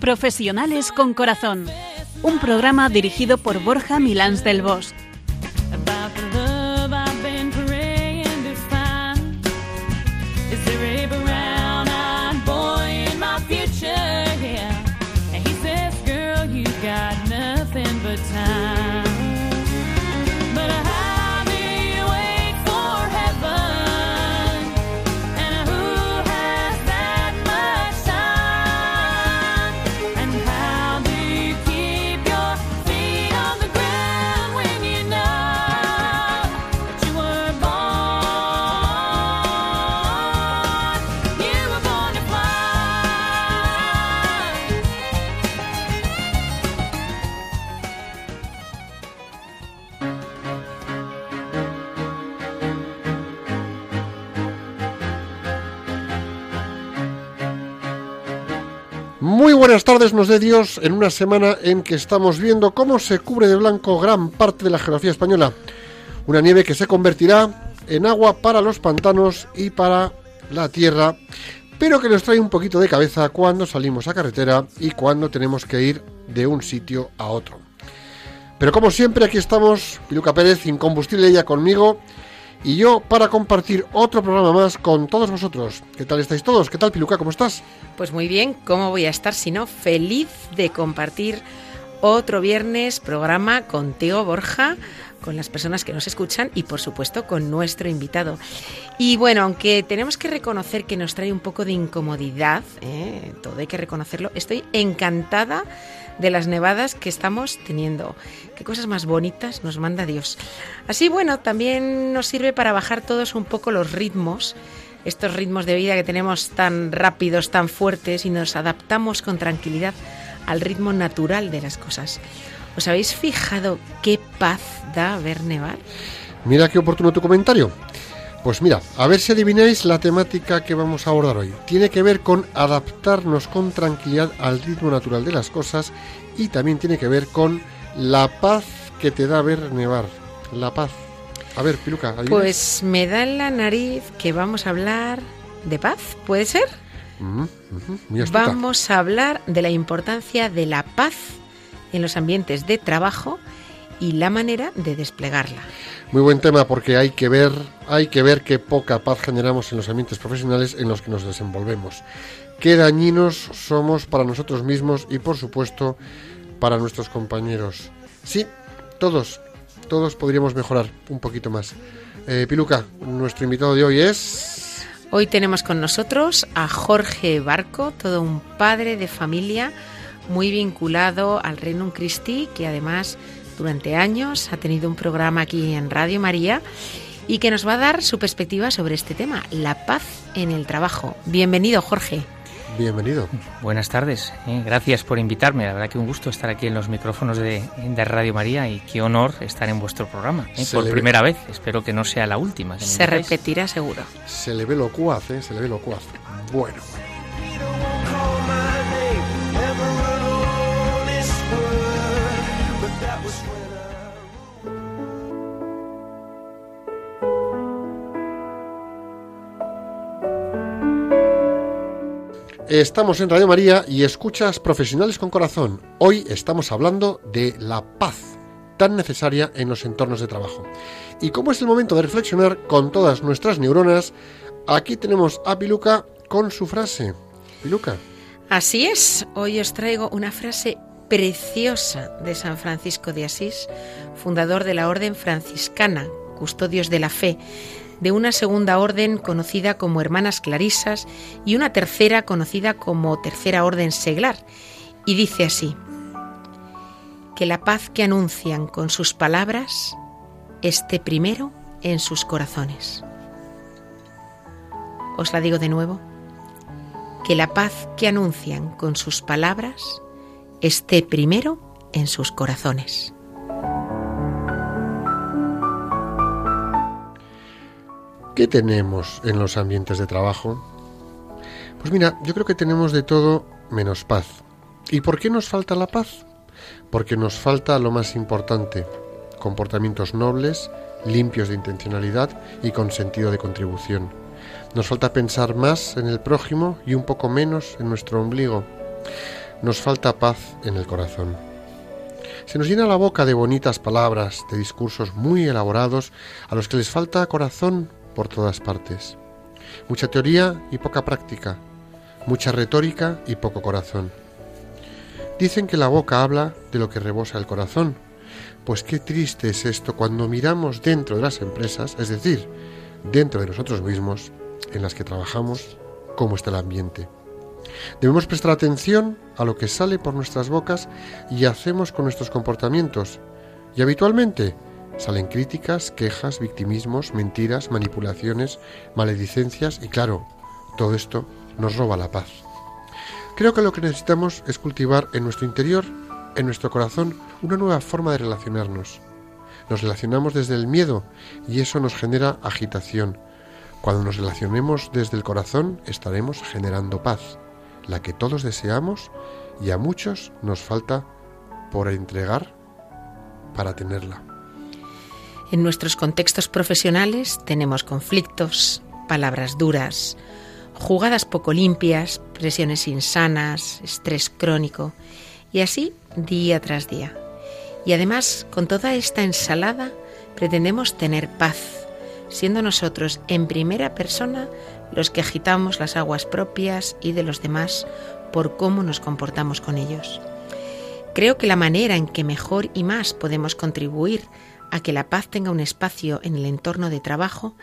Profesionales con Corazón. Un programa dirigido por Borja Milans del Bosch. Buenas tardes, nos dé Dios, en una semana en que estamos viendo cómo se cubre de blanco gran parte de la geografía española. Una nieve que se convertirá en agua para los pantanos y para la tierra, pero que nos trae un poquito de cabeza cuando salimos a carretera y cuando tenemos que ir de un sitio a otro. Pero como siempre, aquí estamos, Piluca Pérez, incombustible ella conmigo, y yo para compartir otro programa más con todos vosotros. ¿Qué tal estáis todos? ¿Qué tal, Piluca? ¿Cómo estás? Pues muy bien, ¿cómo voy a estar si no? Feliz de compartir otro viernes programa contigo, Borja, con las personas que nos escuchan y por supuesto con nuestro invitado. Y bueno, aunque tenemos que reconocer que nos trae un poco de incomodidad, ¿eh? todo hay que reconocerlo, estoy encantada de las nevadas que estamos teniendo. Qué cosas más bonitas nos manda Dios. Así bueno, también nos sirve para bajar todos un poco los ritmos estos ritmos de vida que tenemos tan rápidos, tan fuertes y nos adaptamos con tranquilidad al ritmo natural de las cosas. ¿Os habéis fijado qué paz da ver nevar? Mira qué oportuno tu comentario. Pues mira, a ver si adivináis la temática que vamos a abordar hoy. Tiene que ver con adaptarnos con tranquilidad al ritmo natural de las cosas y también tiene que ver con la paz que te da ver nevar. La paz. A ver, Piluca, ¿adivinas? Pues me da en la nariz que vamos a hablar de paz, ¿puede ser? Mm. Vamos a hablar de la importancia de la paz en los ambientes de trabajo y la manera de desplegarla. Muy buen tema porque hay que ver, hay que ver qué poca paz generamos en los ambientes profesionales en los que nos desenvolvemos. Qué dañinos somos para nosotros mismos y por supuesto para nuestros compañeros. Sí, todos, todos podríamos mejorar un poquito más. Eh, Piluca, nuestro invitado de hoy es... Hoy tenemos con nosotros a Jorge Barco, todo un padre de familia muy vinculado al Reino Christi, que además durante años ha tenido un programa aquí en Radio María y que nos va a dar su perspectiva sobre este tema, la paz en el trabajo. Bienvenido, Jorge. Bienvenido. Buenas tardes, eh, gracias por invitarme. La verdad que un gusto estar aquí en los micrófonos de, de Radio María y qué honor estar en vuestro programa. eh, por le primera vez, espero que no sea la última. que me Se invitáis. repetirá seguro. Se le ve locuaz, ¿eh? Se le ve locuaz. Bueno. Estamos en Radio María y escuchas Profesionales con Corazón. Hoy estamos hablando de la paz tan necesaria en los entornos de trabajo. Y como es el momento de reflexionar con todas nuestras neuronas, aquí tenemos a Piluca con su frase. Piluca, Así es, hoy os traigo una frase preciosa de San Francisco de Asís, fundador de la Orden Franciscana, custodios de la fe, de una segunda orden conocida como Hermanas Clarisas y una tercera conocida como Tercera Orden Seglar, y dice así, que la paz que anuncian con sus palabras esté primero en sus corazones. Os la digo de nuevo que la paz que anuncian con sus palabras esté primero en sus corazones. ¿Qué tenemos en los ambientes de trabajo? Pues mira, yo creo que tenemos de todo menos paz. ¿Y por qué nos falta la paz? porque nos falta lo más importante, comportamientos nobles, limpios de intencionalidad y con sentido de contribución. Nos falta pensar más en el prójimo y un poco menos en nuestro ombligo. Nos falta paz en el corazón. Se nos llena la boca de bonitas palabras, de discursos muy elaborados a los que les falta corazón por todas partes. Mucha teoría y poca práctica, mucha retórica y poco corazón. Dicen que la boca habla de lo que rebosa el corazón. Pues qué triste es esto cuando miramos dentro de las empresas, es decir, dentro de nosotros mismos, en las que trabajamos, cómo está el ambiente. Debemos prestar atención a lo que sale por nuestras bocas y hacemos con nuestros comportamientos. Y habitualmente salen críticas, quejas, victimismos, mentiras, manipulaciones, maledicencias y claro, todo esto nos roba la paz. Creo que lo que necesitamos es cultivar en nuestro interior, en nuestro corazón, una nueva forma de relacionarnos. Nos relacionamos desde el miedo y eso nos genera agitación. Cuando nos relacionemos desde el corazón estaremos generando paz, la que todos deseamos y a muchos nos falta por entregar para tenerla. En nuestros contextos profesionales tenemos conflictos, palabras duras, jugadas poco limpias, presiones insanas, estrés crónico, y así día tras día. Y además, con toda esta ensalada, pretendemos tener paz, siendo nosotros en primera persona los que agitamos las aguas propias y de los demás por cómo nos comportamos con ellos. Creo que la manera en que mejor y más podemos contribuir a que la paz tenga un espacio en el entorno de trabajo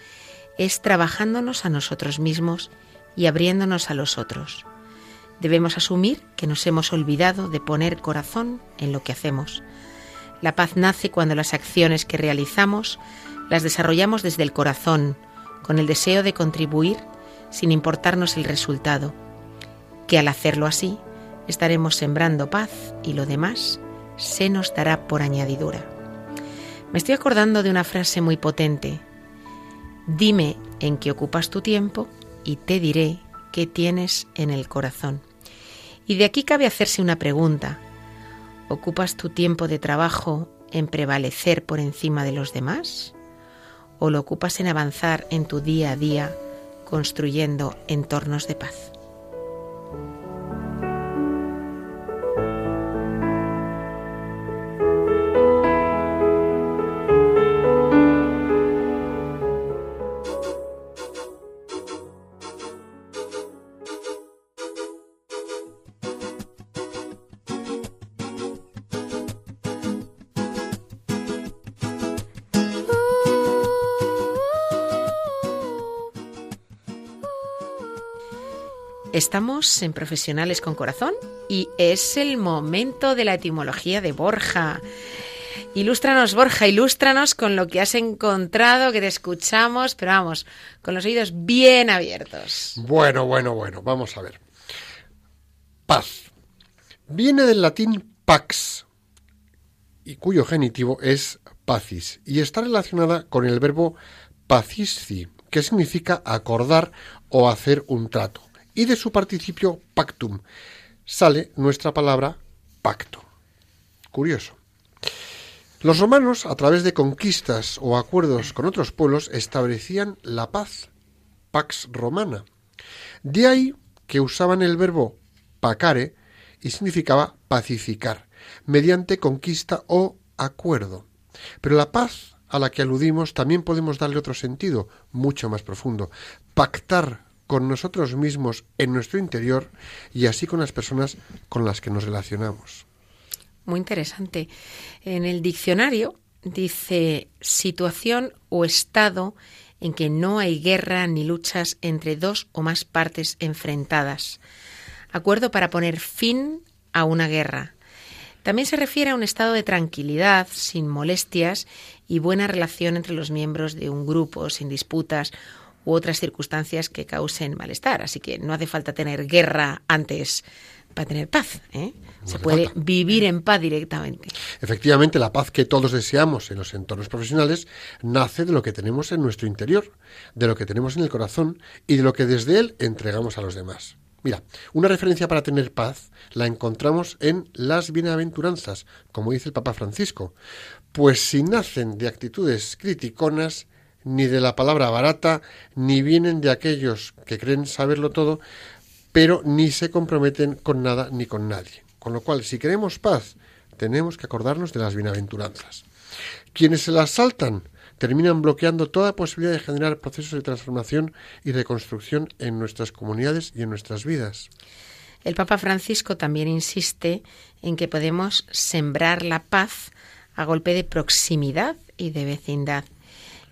es trabajándonos a nosotros mismos y abriéndonos a los otros. Debemos asumir que nos hemos olvidado de poner corazón en lo que hacemos. La paz nace cuando las acciones que realizamos las desarrollamos desde el corazón, con el deseo de contribuir sin importarnos el resultado, que al hacerlo así estaremos sembrando paz y lo demás se nos dará por añadidura. Me estoy acordando de una frase muy potente. Dime en qué ocupas tu tiempo y te diré qué tienes en el corazón. Y de aquí cabe hacerse una pregunta. ¿Ocupas tu tiempo de trabajo en prevalecer por encima de los demás? ¿O lo ocupas en avanzar en tu día a día construyendo entornos de paz? Estamos en Profesionales con Corazón y es el momento de la etimología de Borja. Ilústranos, Borja, ilústranos con lo que has encontrado, que te escuchamos, pero vamos, con los oídos bien abiertos. Bueno, bueno, bueno, vamos a ver. Paz. Viene del latín pax, y cuyo genitivo es pacis, y está relacionada con el verbo pacisci, que significa acordar o hacer un trato y de su participio pactum sale nuestra palabra pacto. Curioso. Los romanos, a través de conquistas o acuerdos con otros pueblos, establecían la paz, pax romana. De ahí que usaban el verbo pacare y significaba pacificar, mediante conquista o acuerdo. Pero la paz a la que aludimos también podemos darle otro sentido, mucho más profundo. Pactar con nosotros mismos en nuestro interior y así con las personas con las que nos relacionamos. Muy interesante. En el diccionario dice situación o estado en que no hay guerra ni luchas entre dos o más partes enfrentadas. Acuerdo para poner fin a una guerra. También se refiere a un estado de tranquilidad, sin molestias y buena relación entre los miembros de un grupo, sin disputas u otras circunstancias que causen malestar. Así que no hace falta tener guerra antes para tener paz. ¿eh? Se puede vivir en paz directamente. Efectivamente, la paz que todos deseamos en los entornos profesionales nace de lo que tenemos en nuestro interior, de lo que tenemos en el corazón y de lo que desde él entregamos a los demás. Mira, una referencia para tener paz la encontramos en las bienaventuranzas, como dice el Papa Francisco, pues si nacen de actitudes criticonas, ni de la palabra barata, ni vienen de aquellos que creen saberlo todo, pero ni se comprometen con nada ni con nadie. Con lo cual, si queremos paz, tenemos que acordarnos de las bienaventuranzas. Quienes se las saltan terminan bloqueando toda posibilidad de generar procesos de transformación y reconstrucción en nuestras comunidades y en nuestras vidas. El Papa Francisco también insiste en que podemos sembrar la paz a golpe de proximidad y de vecindad.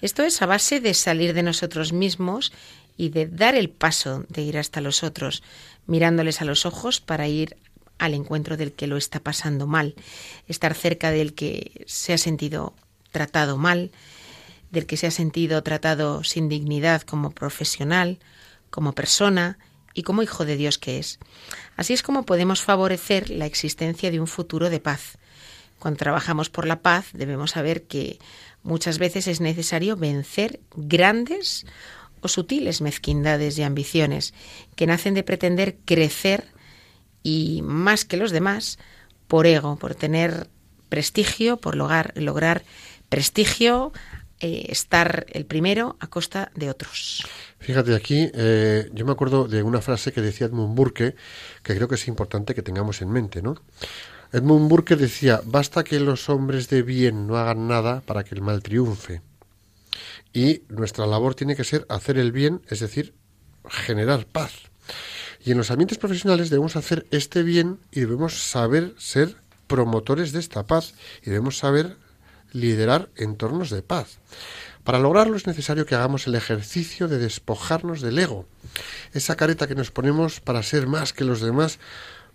Esto es a base de salir de nosotros mismos y de dar el paso de ir hasta los otros, mirándoles a los ojos para ir al encuentro del que lo está pasando mal, estar cerca del que se ha sentido tratado mal, del que se ha sentido tratado sin dignidad como profesional, como persona y como hijo de Dios que es. Así es como podemos favorecer la existencia de un futuro de paz. Cuando trabajamos por la paz debemos saber que muchas veces es necesario vencer grandes o sutiles mezquindades y ambiciones que nacen de pretender crecer y más que los demás por ego, por tener prestigio, por lograr, lograr prestigio, eh, estar el primero a costa de otros. Fíjate aquí, eh, yo me acuerdo de una frase que decía Edmund Burke, que creo que es importante que tengamos en mente, ¿no? Edmund Burke decía, basta que los hombres de bien no hagan nada para que el mal triunfe. Y nuestra labor tiene que ser hacer el bien, es decir, generar paz. Y en los ambientes profesionales debemos hacer este bien y debemos saber ser promotores de esta paz y debemos saber liderar entornos de paz. Para lograrlo es necesario que hagamos el ejercicio de despojarnos del ego, esa careta que nos ponemos para ser más que los demás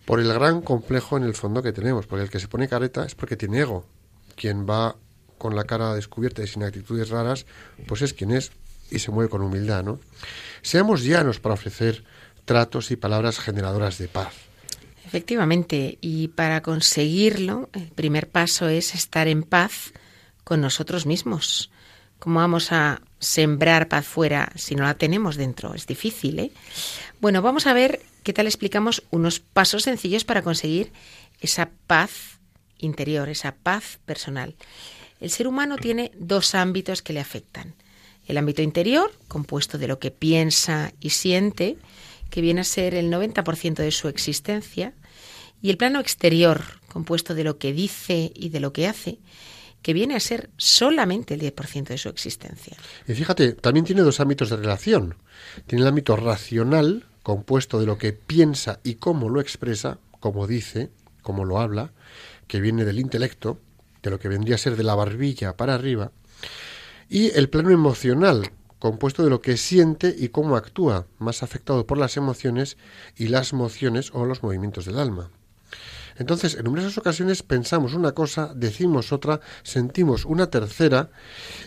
por el gran complejo en el fondo que tenemos, porque el que se pone careta es porque tiene ego. Quien va con la cara descubierta y sin actitudes raras, pues es quien es y se mueve con humildad, ¿no? Seamos llanos para ofrecer tratos y palabras generadoras de paz. Efectivamente, y para conseguirlo, el primer paso es estar en paz con nosotros mismos. ¿Cómo vamos a sembrar paz fuera si no la tenemos dentro? Es difícil, ¿eh? Bueno, vamos a ver qué tal explicamos unos pasos sencillos para conseguir esa paz interior, esa paz personal. El ser humano tiene dos ámbitos que le afectan. El ámbito interior, compuesto de lo que piensa y siente, que viene a ser el 90% de su existencia, y el plano exterior, compuesto de lo que dice y de lo que hace, que viene a ser solamente el 10% de su existencia. Y fíjate, también tiene dos ámbitos de relación. Tiene el ámbito racional, compuesto de lo que piensa y cómo lo expresa, cómo dice, cómo lo habla, que viene del intelecto, de lo que vendría a ser de la barbilla para arriba, y el plano emocional, compuesto de lo que siente y cómo actúa, más afectado por las emociones y las mociones o los movimientos del alma. Entonces, en numerosas ocasiones pensamos una cosa, decimos otra, sentimos una tercera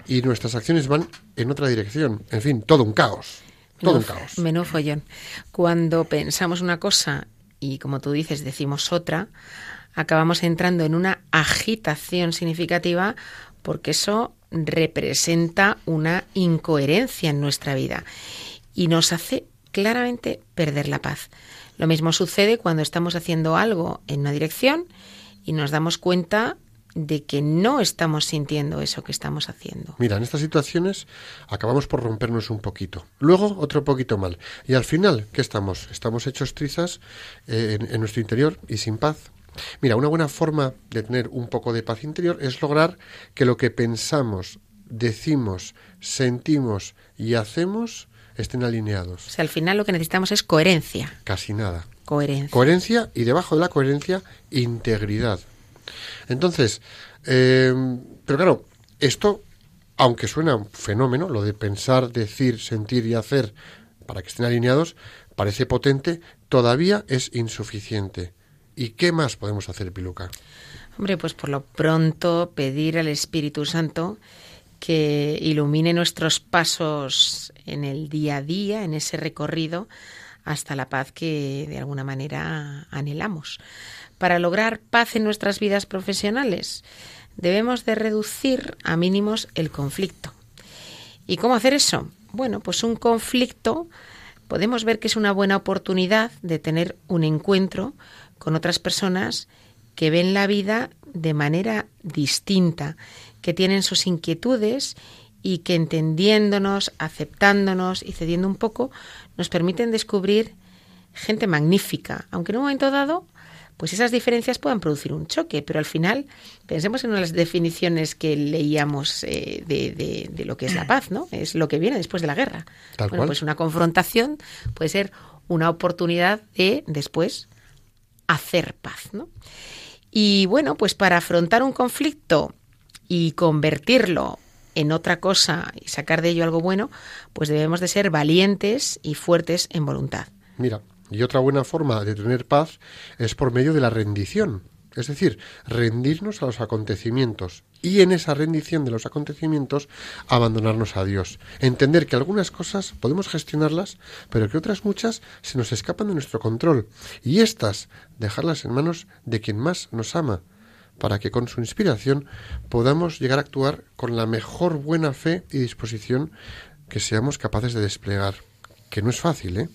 y nuestras acciones van en otra dirección. En fin, todo un caos. Todo un caos. Menú follón. Cuando pensamos una cosa y, como tú dices, decimos otra, acabamos entrando en una agitación significativa porque eso representa una incoherencia en nuestra vida y nos hace claramente perder la paz. Lo mismo sucede cuando estamos haciendo algo en una dirección y nos damos cuenta de que no estamos sintiendo eso que estamos haciendo. Mira, en estas situaciones acabamos por rompernos un poquito, luego otro poquito mal. Y al final, ¿qué estamos? Estamos hechos trizas eh, en, en nuestro interior y sin paz. Mira, una buena forma de tener un poco de paz interior es lograr que lo que pensamos, decimos, sentimos y hacemos estén alineados. O sea, al final lo que necesitamos es coherencia. Casi nada. Coherencia. Coherencia y debajo de la coherencia, integridad. Entonces, eh, pero claro, esto, aunque suena un fenómeno, lo de pensar, decir, sentir y hacer para que estén alineados, parece potente, todavía es insuficiente. ¿Y qué más podemos hacer, Piluca? Hombre, pues por lo pronto pedir al Espíritu Santo que ilumine nuestros pasos en el día a día, en ese recorrido hasta la paz que de alguna manera anhelamos. Para lograr paz en nuestras vidas profesionales, debemos de reducir a mínimos el conflicto. ¿Y cómo hacer eso? Bueno, pues un conflicto podemos ver que es una buena oportunidad de tener un encuentro con otras personas que ven la vida de manera distinta, que tienen sus inquietudes y que entendiéndonos, aceptándonos y cediendo un poco, nos permiten descubrir gente magnífica, aunque en un momento dado pues esas diferencias puedan producir un choque, pero al final pensemos en las definiciones que leíamos eh, de, de, lo que es la paz, ¿no? Es lo que viene después de la guerra. bueno, pues una confrontación puede ser una oportunidad de después hacer paz, ¿no? Y bueno, pues para afrontar un conflicto y convertirlo en otra cosa y sacar de ello algo bueno, pues debemos de ser valientes y fuertes en voluntad. Mira, y otra buena forma de tener paz es por medio de la rendición, es decir, rendirnos a los acontecimientos y en esa rendición de los acontecimientos abandonarnos a Dios. Entender que algunas cosas podemos gestionarlas, pero que otras muchas se nos escapan de nuestro control y estas dejarlas en manos de quien más nos ama, para que con su inspiración podamos llegar a actuar con la mejor buena fe y disposición que seamos capaces de desplegar. Que no es fácil, ¿eh?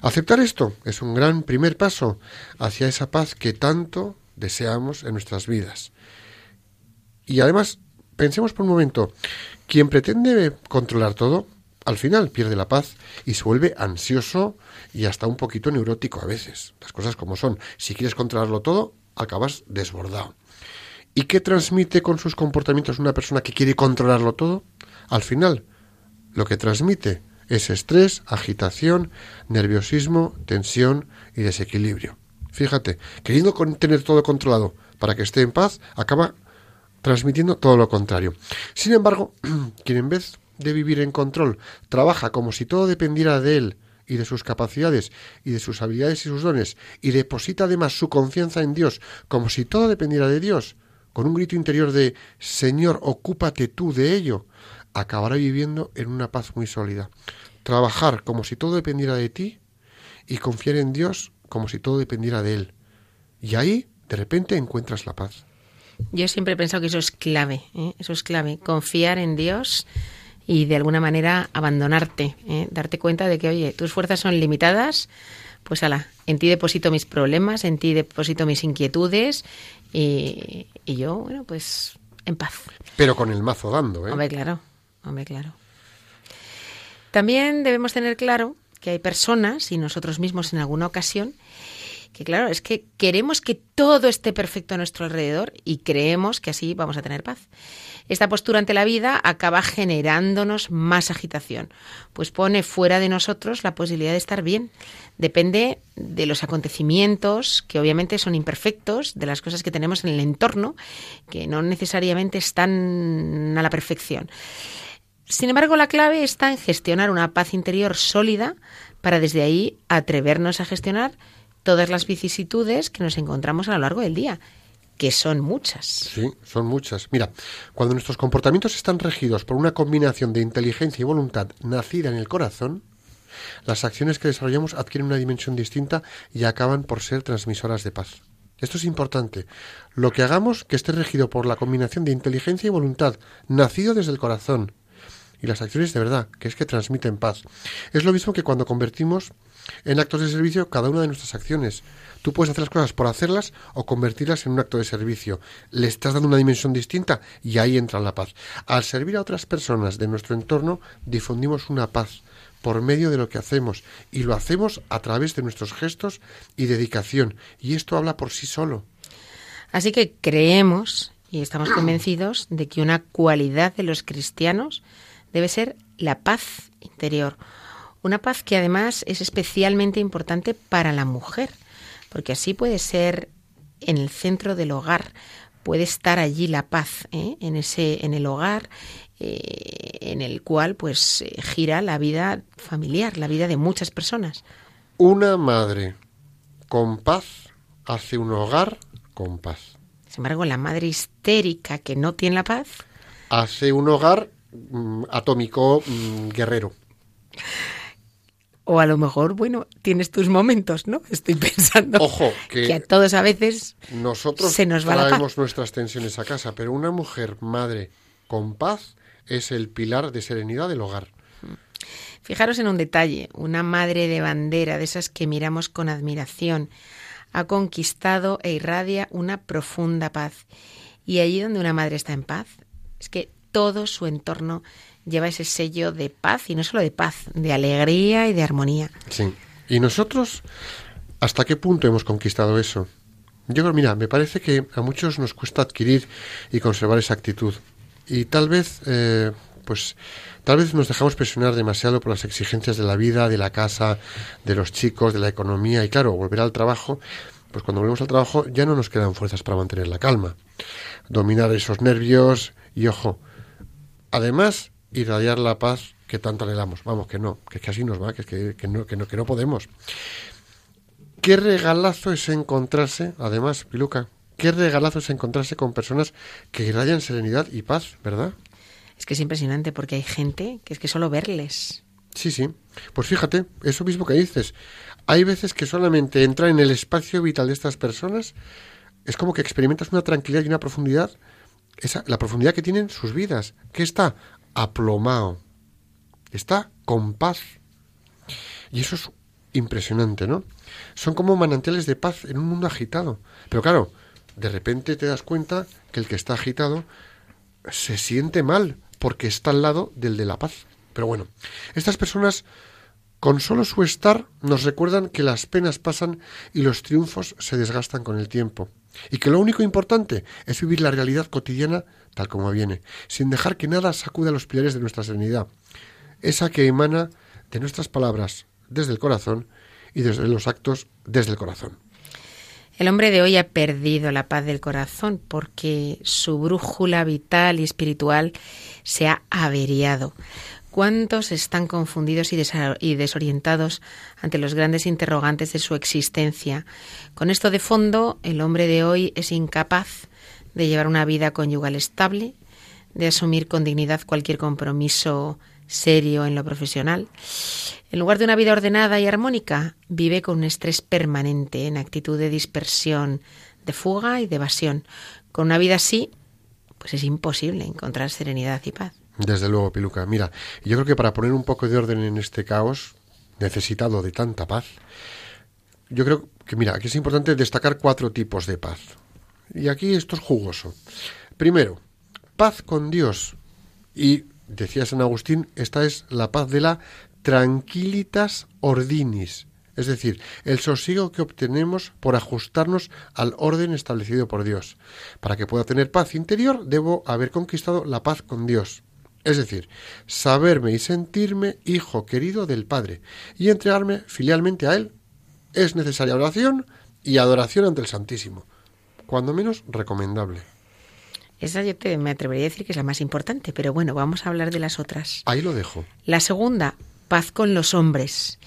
Aceptar esto es un gran primer paso hacia esa paz que tanto deseamos en nuestras vidas. Y además, pensemos por un momento, quien pretende controlar todo, al final pierde la paz y se vuelve ansioso y hasta un poquito neurótico a veces. Las cosas como son. Si quieres controlarlo todo, acabas desbordado. ¿Y qué transmite con sus comportamientos una persona que quiere controlarlo todo? Al final, lo que transmite es estrés, agitación, nerviosismo, tensión y desequilibrio. Fíjate, queriendo tener todo controlado para que esté en paz, acaba transmitiendo todo lo contrario. Sin embargo, quien en vez de vivir en control trabaja como si todo dependiera de él y de sus capacidades y de sus habilidades y sus dones y deposita además su confianza en Dios como si todo dependiera de Dios, con un grito interior de Señor, ocúpate tú de ello, acabará viviendo en una paz muy sólida. Trabajar como si todo dependiera de ti y confiar en Dios como si todo dependiera de Él. Y ahí, de repente, encuentras la paz. Yo siempre he pensado que eso es clave, ¿eh? eso es clave, confiar en Dios y de alguna manera abandonarte, ¿eh? darte cuenta de que, oye, tus fuerzas son limitadas, pues ala, en ti deposito mis problemas, en ti deposito mis inquietudes y, y yo, bueno, pues en paz. Pero con el mazo dando, ¿eh? Hombre, claro. Hombre, claro. También debemos tener claro que hay personas, y nosotros mismos en alguna ocasión, que claro, es que queremos que todo esté perfecto a nuestro alrededor y creemos que así vamos a tener paz. Esta postura ante la vida acaba generándonos más agitación, pues pone fuera de nosotros la posibilidad de estar bien. Depende de los acontecimientos, que obviamente son imperfectos, de las cosas que tenemos en el entorno, que no necesariamente están a la perfección. Sin embargo, la clave está en gestionar una paz interior sólida para desde ahí atrevernos a gestionar todas las vicisitudes que nos encontramos a lo largo del día, que son muchas. Sí, son muchas. Mira, cuando nuestros comportamientos están regidos por una combinación de inteligencia y voluntad nacida en el corazón, las acciones que desarrollamos adquieren una dimensión distinta y acaban por ser transmisoras de paz. Esto es importante. Lo que hagamos que esté regido por la combinación de inteligencia y voluntad, nacido desde el corazón, y las acciones de verdad, que es que transmiten paz. Es lo mismo que cuando convertimos en actos de servicio cada una de nuestras acciones. Tú puedes hacer las cosas por hacerlas o convertirlas en un acto de servicio. Le estás dando una dimensión distinta y ahí entra la paz. Al servir a otras personas de nuestro entorno, difundimos una paz por medio de lo que hacemos y lo hacemos a través de nuestros gestos y dedicación. Y esto habla por sí solo. Así que creemos y estamos convencidos de que una cualidad de los cristianos debe ser la paz interior. Una paz que además es especialmente importante para la mujer, porque así puede ser en el centro del hogar, puede estar allí la paz, ¿eh? en ese, en el hogar, eh, en el cual pues eh, gira la vida familiar, la vida de muchas personas. Una madre con paz hace un hogar con paz. Sin embargo, la madre histérica que no tiene la paz hace un hogar Mm, atómico mm, guerrero. O a lo mejor, bueno, tienes tus momentos, ¿no? Estoy pensando. Ojo, que, a todos a veces nosotros se nos va traemos nuestras tensiones a casa, pero una mujer madre con paz es el pilar de serenidad del hogar. Fijaros en un detalle, una madre de bandera, de esas que miramos con admiración, ha conquistado e irradia una profunda paz. Y allí donde una madre está en paz, es que todo su entorno lleva ese sello de paz, y no solo de paz, de alegría y de armonía. Sí. ¿Y nosotros hasta qué punto hemos conquistado eso? Yo creo, mira, me parece que a muchos nos cuesta adquirir y conservar esa actitud. Y tal vez, eh, pues, tal vez nos dejamos presionar demasiado por las exigencias de la vida, de la casa, de los chicos, de la economía. Y claro, volver al trabajo, pues cuando volvemos al trabajo ya no nos quedan fuerzas para mantener la calma. Dominar esos nervios y, ojo, además, irradiar la paz que tanto anhelamos. Vamos, que no, que es que así nos va, que, es que, que, no, que, no, que no podemos. Qué regalazo es encontrarse, además, Piluca, qué regalazo es encontrarse con personas que irradian serenidad y paz, ¿verdad? Es que es impresionante porque hay gente que es que solo verles. Sí, sí. Pues fíjate, eso mismo que dices. Hay veces que solamente entrar en el espacio vital de estas personas es como que experimentas una tranquilidad y una profundidad, esa, la profundidad que tienen sus vidas, que está aplomado, está con paz. Y eso es impresionante, ¿no? Son como manantiales de paz en un mundo agitado. Pero claro, de repente te das cuenta que el que está agitado se siente mal porque está al lado del de la paz. Pero bueno, estas personas con solo su estar nos recuerdan que las penas pasan y los triunfos se desgastan con el tiempo. Y que lo único importante es vivir la realidad cotidiana tal como viene, sin dejar que nada sacuda los pilares de nuestra serenidad, esa que emana de nuestras palabras desde el corazón y desde los actos desde el corazón. El hombre de hoy ha perdido la paz del corazón porque su brújula vital y espiritual se ha averiado. ¿Cuántos están confundidos y desorientados ante los grandes interrogantes de su existencia? Con esto de fondo, el hombre de hoy es incapaz de llevar una vida conyugal estable, de asumir con dignidad cualquier compromiso serio en lo profesional. En lugar de una vida ordenada y armónica, vive con un estrés permanente, en actitud de dispersión, de fuga y de evasión. Con una vida así, pues es imposible encontrar serenidad y paz. Desde luego, Piluca. Mira, yo creo que para poner un poco de orden en este caos, necesitado de tanta paz, yo creo que, mira, aquí es importante destacar cuatro tipos de paz. Y aquí esto es jugoso. Primero, paz con Dios. Y decía San Agustín, esta es la paz de la tranquilitas ordinis, es decir, el sosiego que obtenemos por ajustarnos al orden establecido por Dios. Para que pueda tener paz interior, debo haber conquistado la paz con Dios. Es decir, saberme y sentirme hijo querido del Padre y entregarme filialmente a Él. Es necesaria oración y adoración ante el Santísimo, cuando menos recomendable. Esa yo te, me atrevería a decir que es la más importante, pero bueno, vamos a hablar de las otras. Ahí lo dejo. La segunda, paz con los hombres.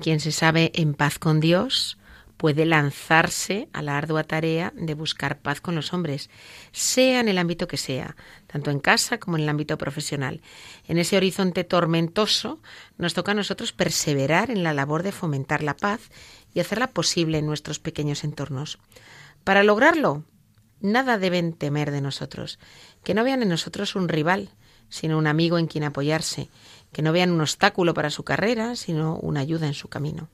Quien se sabe en paz con Dios puede lanzarse a la ardua tarea de buscar paz con los hombres, sea en el ámbito que sea, tanto en casa como en el ámbito profesional. En ese horizonte tormentoso nos toca a nosotros perseverar en la labor de fomentar la paz y hacerla posible en nuestros pequeños entornos. Para lograrlo, nada deben temer de nosotros, que no vean en nosotros un rival, sino un amigo en quien apoyarse, que no vean un obstáculo para su carrera, sino una ayuda en su camino.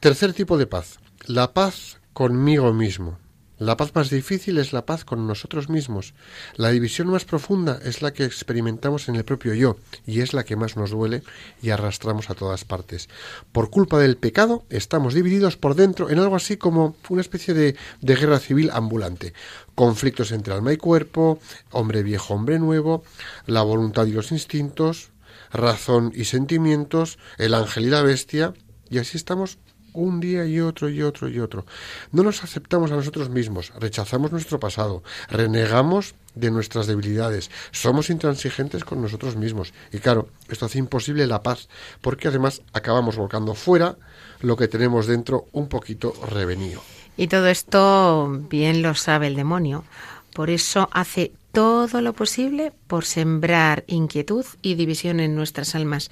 Tercer tipo de paz, la paz conmigo mismo. La paz más difícil es la paz con nosotros mismos. La división más profunda es la que experimentamos en el propio yo y es la que más nos duele y arrastramos a todas partes. Por culpa del pecado estamos divididos por dentro en algo así como una especie de, de guerra civil ambulante. Conflictos entre alma y cuerpo, hombre viejo, hombre nuevo, la voluntad y los instintos, razón y sentimientos, el ángel y la bestia, y así estamos un día y otro y otro y otro. No nos aceptamos a nosotros mismos, rechazamos nuestro pasado, renegamos de nuestras debilidades, somos intransigentes con nosotros mismos. Y claro, esto hace imposible la paz, porque además acabamos volcando fuera lo que tenemos dentro un poquito revenido. Y todo esto bien lo sabe el demonio. Por eso hace todo lo posible por sembrar inquietud y división en nuestras almas.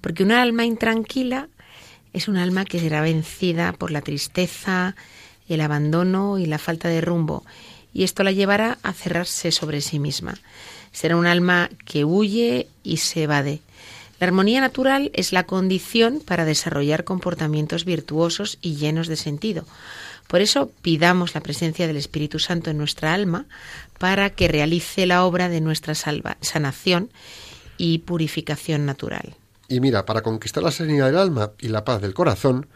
Porque una alma intranquila es un alma que será vencida por la tristeza, el abandono y la falta de rumbo, y esto la llevará a cerrarse sobre sí misma. Será un alma que huye y se evade. La armonía natural es la condición para desarrollar comportamientos virtuosos y llenos de sentido. Por eso pidamos la presencia del Espíritu Santo en nuestra alma para que realice la obra de nuestra sanación y purificación natural. Y mira, para conquistar la serenidad del alma y la paz del corazón,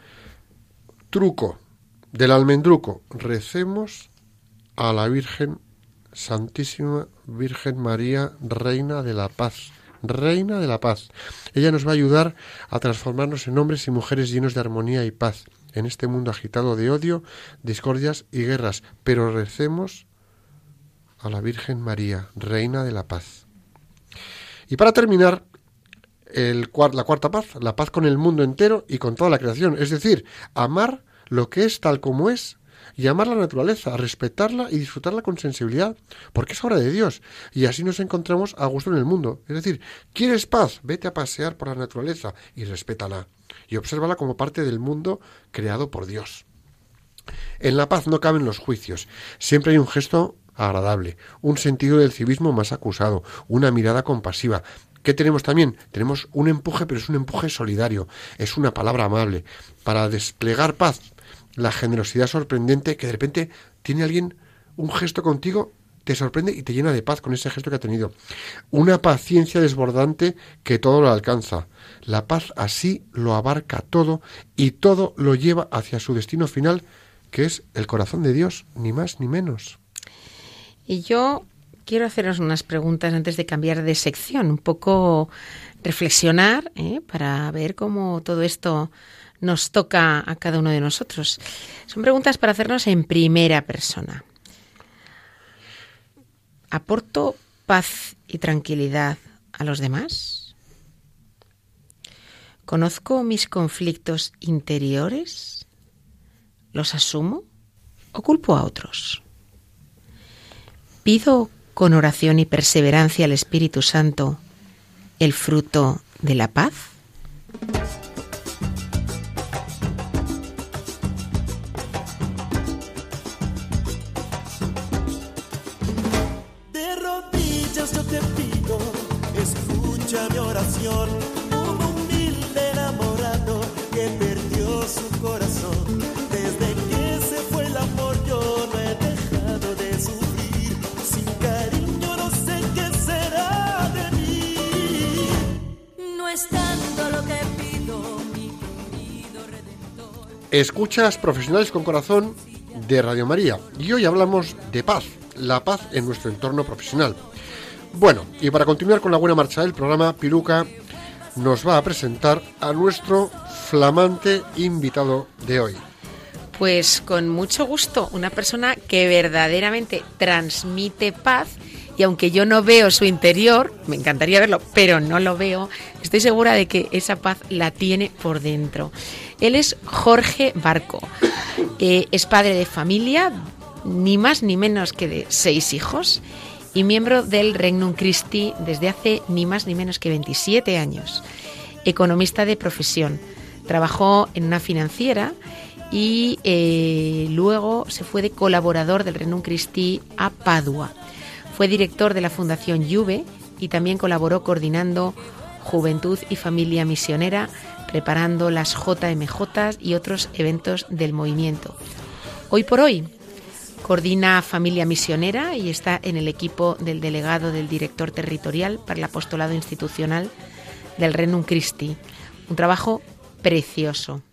truco del almendruco, recemos a la Virgen Santísima Virgen María, Reina de la Paz. Reina de la Paz. Ella nos va a ayudar a transformarnos en hombres y mujeres llenos de armonía y paz en este mundo agitado de odio, discordias y guerras. Pero recemos a la Virgen María, Reina de la Paz. Y para terminar, la cuarta paz, la paz con el mundo entero y con toda la creación. Es decir, amar lo que es tal como es y amar la naturaleza, respetarla y disfrutarla con sensibilidad, porque es obra de Dios, y así nos encontramos a gusto en el mundo. Es decir, ¿quieres paz? Vete a pasear por la naturaleza y respétala, y obsérvala como parte del mundo creado por Dios. En la paz no caben los juicios, siempre hay un gesto agradable, un sentido del civismo más acusado, una mirada compasiva. ¿Qué tenemos también? Tenemos un empuje, pero es un empuje solidario, es una palabra amable, para desplegar paz, la generosidad sorprendente que de repente tiene alguien un gesto contigo, te sorprende y te llena de paz con ese gesto que ha tenido. Una paciencia desbordante que todo lo alcanza. La paz así lo abarca todo y todo lo lleva hacia su destino final, que es el corazón de Dios, ni más ni menos. Y yo quiero haceros unas preguntas antes de cambiar de sección, un poco reflexionar ¿eh? para ver cómo todo esto nos toca a cada uno de nosotros. Son preguntas para hacernos en primera persona. ¿Aporto paz y tranquilidad a los demás? ¿Conozco mis conflictos interiores? ¿Los asumo o culpo a otros? ¿Pido con oración y perseverancia al Espíritu Santo el fruto de la paz? Escuchas Profesionales con Corazón de Radio María y hoy hablamos de paz, la paz en nuestro entorno profesional. Bueno, y para continuar con la buena marcha del programa, Piluca nos va a presentar a nuestro flamante invitado de hoy. Pues con mucho gusto, una persona que verdaderamente transmite paz y aunque yo no veo su interior, me encantaría verlo, pero no lo veo, estoy segura de que esa paz la tiene por dentro. Él es Jorge Barco, eh, es padre de familia, ni más ni menos que de seis hijos, y miembro del Regnum Christi desde hace ni más ni menos que 27 años. Economista de profesión, trabajó en una financiera y eh, luego se fue de colaborador del Regnum Christi a Padua. Fue director de la Fundación Juve y también colaboró coordinando Juventud y Familia Misionera, preparando las JMJ y otros eventos del movimiento. Hoy por hoy coordina Familia Misionera y está en el equipo del delegado del director territorial para el apostolado institucional del Renum Christi. Un trabajo precioso.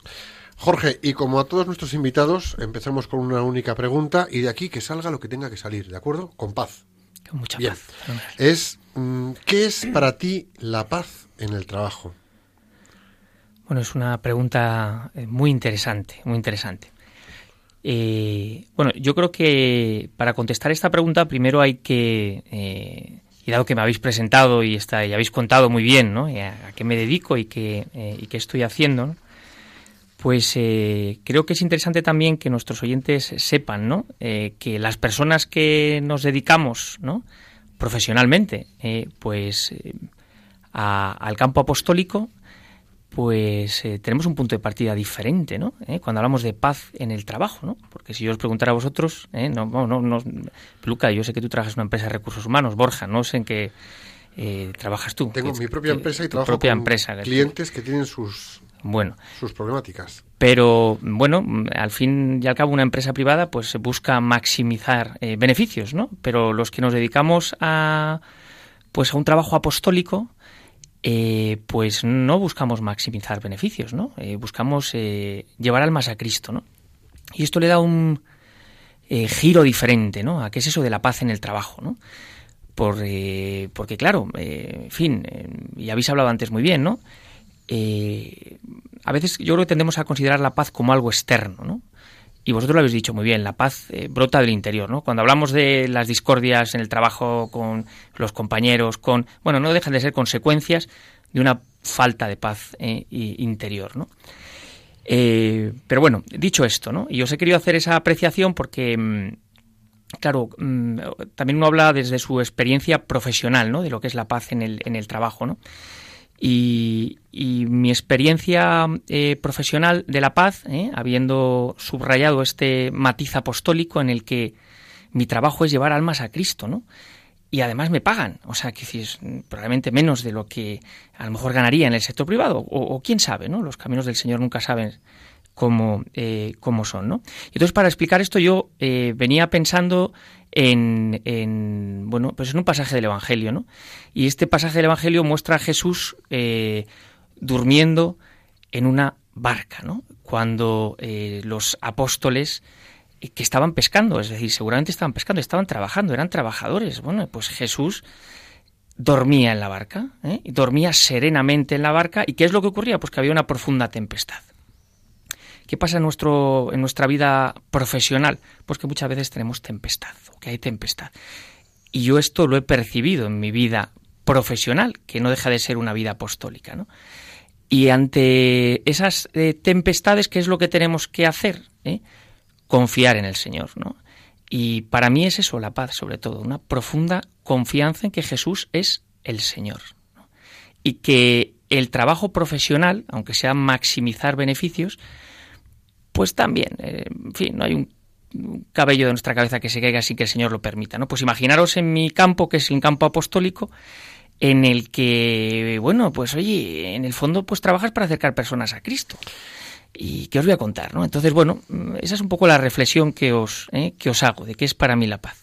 Jorge, y como a todos nuestros invitados, empezamos con una única pregunta y de aquí que salga lo que tenga que salir, ¿de acuerdo? Con paz mucha Bien. paz. Es, mm, ¿Qué es para ti la paz en el trabajo? Bueno, es una pregunta eh, muy interesante, muy interesante. Eh, bueno, yo creo que para contestar esta pregunta primero hay que, eh, y dado que me habéis presentado y, está, y habéis contado muy bien ¿no? a, a qué me dedico y qué, y qué estoy haciendo, ¿no? Pues eh, creo que es interesante también que nuestros oyentes sepan ¿no? Eh, que las personas que nos dedicamos ¿no? profesionalmente eh, pues al campo apostólico pues tenemos un punto de partida diferente ¿no? cuando hablamos de paz en el trabajo ¿no? porque si yo os preguntara a vosotros no, no, no, Luca yo sé que tú trabajas en una empresa de recursos humanos Borja no sé en qué eh, trabajas tú. Tengo mi propia empresa y trabajo propia con empresa. clientes que tienen sus, Bueno, sus problemáticas. pero bueno, al fin y al cabo una empresa privada pues busca maximizar eh, beneficios, ¿no? Pero los que nos dedicamos a pues a un trabajo apostólico eh, pues no buscamos maximizar beneficios, ¿no? Eh, buscamos eh, llevar almas a Cristo, ¿no? Y esto le da un eh, giro diferente, ¿no? A qué es eso de la paz en el trabajo, ¿no? Por, eh, porque claro, eh, en fin, y habéis hablado antes muy bien, ¿no? Eh, a veces yo creo que tendemos a considerar la paz como algo externo, ¿no? Y vosotros lo habéis dicho muy bien, la paz eh, brota del interior, ¿no? Cuando hablamos de las discordias en el trabajo con los compañeros, con, bueno, no dejan de ser consecuencias de una falta de paz eh, interior, ¿no? Pero bueno, dicho esto, ¿no? Y os he querido hacer esa apreciación porque, mm, claro, mm, también uno habla desde su experiencia profesional, ¿no? De lo que es la paz en el, en el trabajo, ¿no? Y, y mi experiencia eh, profesional de la paz, ¿eh? habiendo subrayado este matiz apostólico en el que mi trabajo es llevar almas a Cristo, ¿no? Y además me pagan, o sea, que es mm, probablemente menos de lo que a lo mejor ganaría en el sector privado, o, o quién sabe, ¿no? Los caminos del Señor nunca saben cómo, eh, son, ¿no? Entonces, para explicar esto, yo eh, venía pensando en, en, bueno, pues en un pasaje del Evangelio, ¿no? Y este pasaje del Evangelio muestra a Jesús eh, durmiendo en una barca, ¿no? Cuando eh, los apóstoles eh, que estaban pescando, es decir, seguramente estaban pescando, estaban trabajando, eran trabajadores. Bueno, pues Jesús dormía en la barca, dormía serenamente en la barca. ¿Y qué es lo que ocurría? Pues que había una profunda tempestad. ¿Qué pasa en, nuestro, en nuestra vida profesional? Pues que muchas veces tenemos tempestad, que hay tempestad. Y yo esto lo he percibido en mi vida profesional, que no deja de ser una vida apostólica. ¿no? Y ante esas eh, tempestades, ¿qué es lo que tenemos que hacer? ¿Eh? Confiar en el Señor. ¿no? Y para mí es eso, la paz, sobre todo, una profunda confianza en que Jesús es el Señor. Y que el trabajo profesional, aunque sea maximizar beneficios, pues también, eh, en fin, no hay un, cabello de nuestra cabeza que se caiga sin que el Señor lo permita, ¿no? Pues imaginaros en mi campo, que es el campo apostólico, en el que, bueno, pues oye, en el fondo, pues trabajas para acercar personas a Cristo. ¿Y qué os voy a contar, no? Entonces, bueno, mm, esa es un poco la reflexión que os, eh, que os hago, de qué es para mí la paz.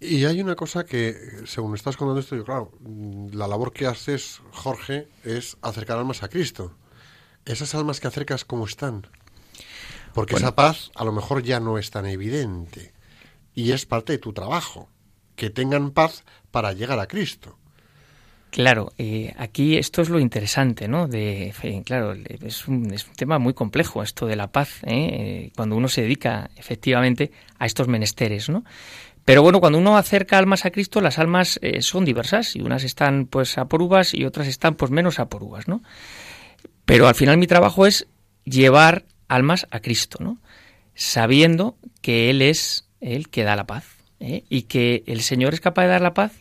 Y hay una cosa que, según me estás contando esto, yo, claro, mm, la labor que haces, Jorge, es acercar almas a Cristo. Esas almas que acercas, ¿cómo están? Porque Bueno. esa paz a lo mejor ya no es tan evidente. Y es parte de tu trabajo. Que tengan paz para llegar a Cristo. Claro, eh, aquí esto es lo interesante, ¿no? De, fe- claro, es un, es un tema muy complejo esto de la paz, ¿eh? Eh, cuando uno se dedica efectivamente a estos menesteres, ¿no? Pero bueno, cuando uno acerca almas a Cristo, las almas eh, son diversas y unas están pues a por uvas y otras están pues menos a por uvas, ¿no? Pero al final mi trabajo es llevar almas a Cristo, ¿no? Sabiendo que Él es el que da la paz ¿eh? y que el Señor es capaz de dar la paz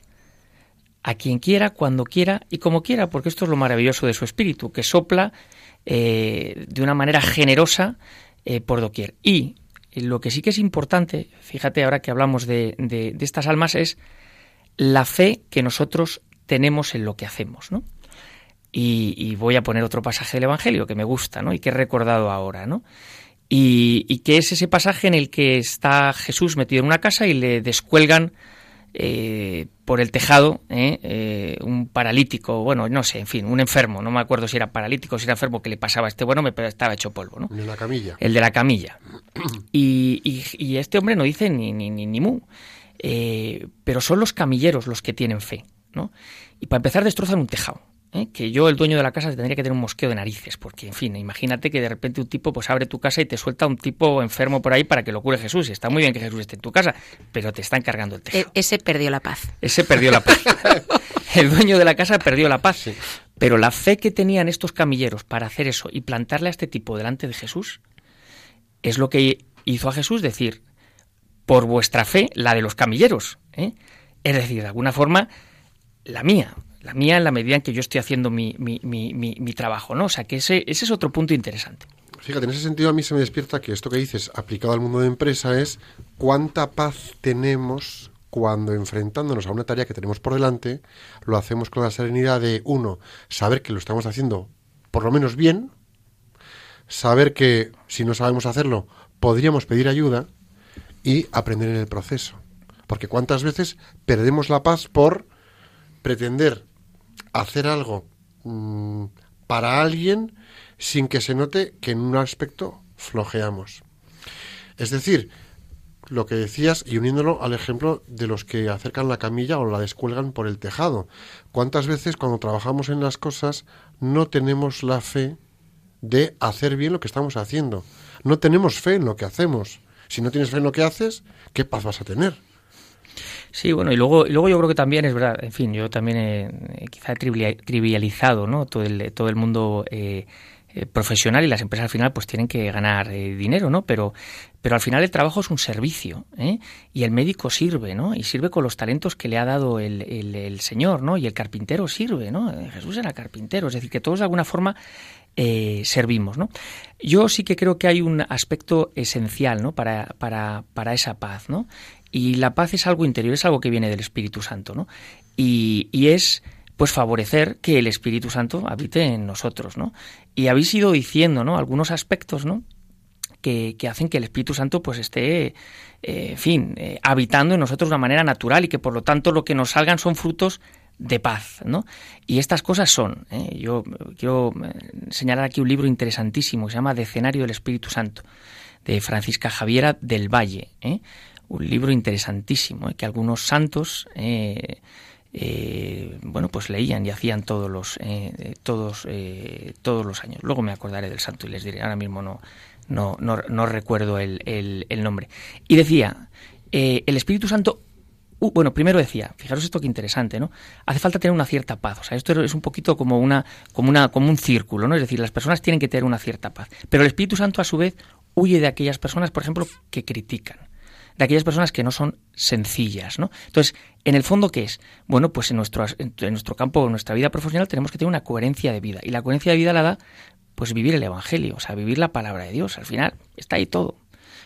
a quien quiera, cuando quiera y como quiera, porque esto es lo maravilloso de su espíritu, que sopla eh, de una manera generosa eh, por doquier. Y lo que sí que es importante, fíjate ahora que hablamos de, de- de estas almas, es la fe que nosotros tenemos en lo que hacemos, ¿no? Y, y voy a poner otro pasaje del Evangelio que me gusta, ¿no? Y que he recordado ahora, ¿no? Y, y que es ese pasaje en el que está Jesús metido en una casa y le descuelgan eh, por el tejado ¿eh? Eh, un paralítico, bueno, no sé, en fin, un enfermo, no me acuerdo si era paralítico o si era enfermo que le pasaba a este bueno, me estaba hecho polvo, ¿no? En la camilla. El de la camilla. Y, y- y este hombre no dice ni, ni, ni, ni mu. Eh, pero son los camilleros los que tienen fe, ¿no? Y para empezar destrozan un tejado. ¿Eh? Que yo, el dueño de la casa, tendría que tener un mosqueo de narices, porque, en fin, imagínate que de repente un tipo pues abre tu casa y te suelta un tipo enfermo por ahí para que lo cure Jesús. Y está muy bien que Jesús esté en tu casa, pero te está encargando el E- tejado. ese perdió la paz. Ese perdió la paz. El dueño de la casa perdió la paz. Pero la fe que tenían estos camilleros para hacer eso y plantarle a este tipo delante de Jesús es lo que hizo a Jesús decir, por vuestra fe, la de los camilleros. ¿eh? Es decir, de alguna forma, la mía. La mía en la medida en que yo estoy haciendo mi, mi, mi, mi- trabajo. ¿no? O sea, que ese, ese es otro punto interesante. Fíjate, en ese sentido a mí se me despierta que esto que dices aplicado al mundo de empresa es cuánta paz tenemos cuando enfrentándonos a una tarea que tenemos por delante, lo hacemos con la serenidad de, uno, saber que lo estamos haciendo por lo menos bien, saber que si no sabemos hacerlo, podríamos pedir ayuda y aprender en el proceso. Porque cuántas veces perdemos la paz por pretender hacer algo mm, para alguien sin que se note que en un aspecto flojeamos. Es decir, lo que decías y uniéndolo al ejemplo de los que acercan la camilla o la descuelgan por el tejado. ¿Cuántas veces cuando trabajamos en las cosas no tenemos la fe de hacer bien lo que estamos haciendo? No tenemos fe en lo que hacemos. Si no tienes fe en lo que haces, ¿qué paz vas a tener? Sí, bueno, y luego, y luego yo creo que también es verdad, en fin, yo también he, quizá he trivializado ¿no? todo, el, todo el mundo eh, eh, profesional y las empresas al final pues tienen que ganar eh, dinero, ¿no? Pero, pero al final el trabajo es un servicio, ¿eh? Y el médico sirve, ¿no? Y sirve con los talentos que le ha dado el, el, Señor, ¿no? Y el carpintero sirve, ¿no? Jesús era carpintero, es decir, que todos de alguna forma servimos, ¿no? Yo sí que creo que hay un aspecto esencial, ¿no? Para, para, para esa paz, ¿no? Y la paz es algo interior, es algo que viene del Espíritu Santo, ¿no? Y, y es pues favorecer que el Espíritu Santo habite en nosotros, ¿no? Y habéis ido diciendo, ¿no? Algunos aspectos, ¿no? Que, hacen que el Espíritu Santo pues esté, eh, en fin, eh, habitando en nosotros de una manera natural y que por lo tanto lo que nos salgan son frutos de paz, ¿no? Y estas cosas son, ¿eh? yo quiero señalar aquí un libro interesantísimo que se llama Decenario del Espíritu Santo, de Francisca Javiera del Valle, un libro interesantísimo, que algunos santos eh, bueno, pues leían y hacían todos los, eh, todos, eh, todos los años. Luego me acordaré del santo y les diré, ahora mismo no, no, no, recuerdo el, el, nombre. Y decía, el Espíritu Santo bueno, primero decía, fijaros esto que interesante, ¿no? Hace falta tener una cierta paz. O sea, esto es un poquito como una, como una, como un círculo, ¿no? Es decir, las personas tienen que tener una cierta paz. Pero el Espíritu Santo, a su vez, huye de aquellas personas, por ejemplo, que critican de aquellas personas que no son sencillas, ¿no? Entonces, en el fondo, ¿qué es? Bueno, pues en nuestro, en nuestro campo, en nuestra vida profesional, tenemos que tener una coherencia de vida. Y la coherencia de vida la da, pues, vivir el Evangelio, o sea, vivir la palabra de Dios. Al final, está ahí todo.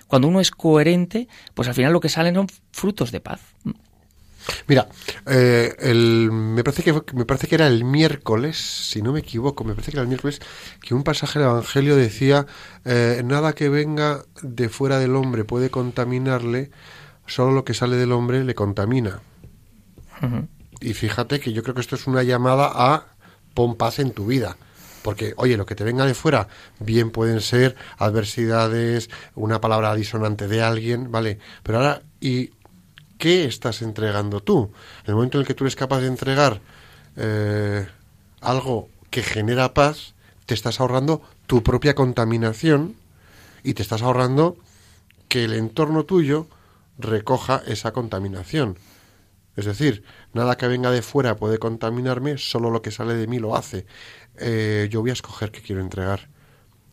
Cuando uno es coherente, pues al final lo que salen son frutos de paz. Mira, eh, el, me, parece que, me parece que era el miércoles, si no me equivoco, me parece que era el miércoles, que un pasaje del Evangelio decía, eh, nada que venga de fuera del hombre puede contaminarle, solo lo que sale del hombre le contamina. Y fíjate que yo creo que esto es una llamada a pon paz en tu vida. Porque, oye, lo que te venga de fuera, bien pueden ser adversidades, una palabra disonante de alguien, ¿vale? Pero ahora, y ¿qué estás entregando tú? En el momento en el que tú eres capaz de entregar eh, algo que genera paz, te estás ahorrando tu propia contaminación y te estás ahorrando que el entorno tuyo recoja esa contaminación. Es decir, nada que venga de fuera puede contaminarme, solo lo que sale de mí lo hace. Eh, yo voy a escoger qué quiero entregar.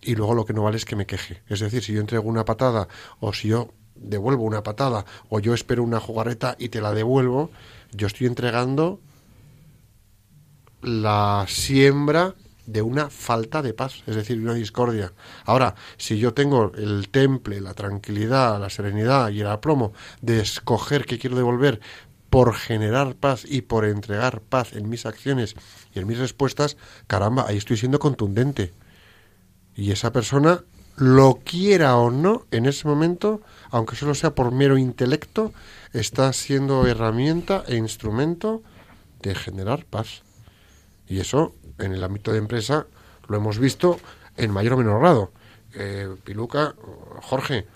Y luego lo que no vale es que me queje. Es decir, si yo entrego una patada o si yo devuelvo una patada o yo espero una jugarreta y te la devuelvo, yo estoy entregando la siembra de una falta de paz, es decir, una discordia. Ahora, si yo tengo el temple, la tranquilidad, la serenidad y el aplomo de escoger qué quiero devolver por generar paz y por entregar paz en mis acciones y en mis respuestas, caramba, ahí estoy siendo contundente. Y esa persona, lo quiera o no, en ese momento aunque solo sea por mero intelecto, está siendo herramienta e instrumento de generar paz. Y eso, en el ámbito de empresa, lo hemos visto en mayor o menor grado. Eh, Piluca, Jorge,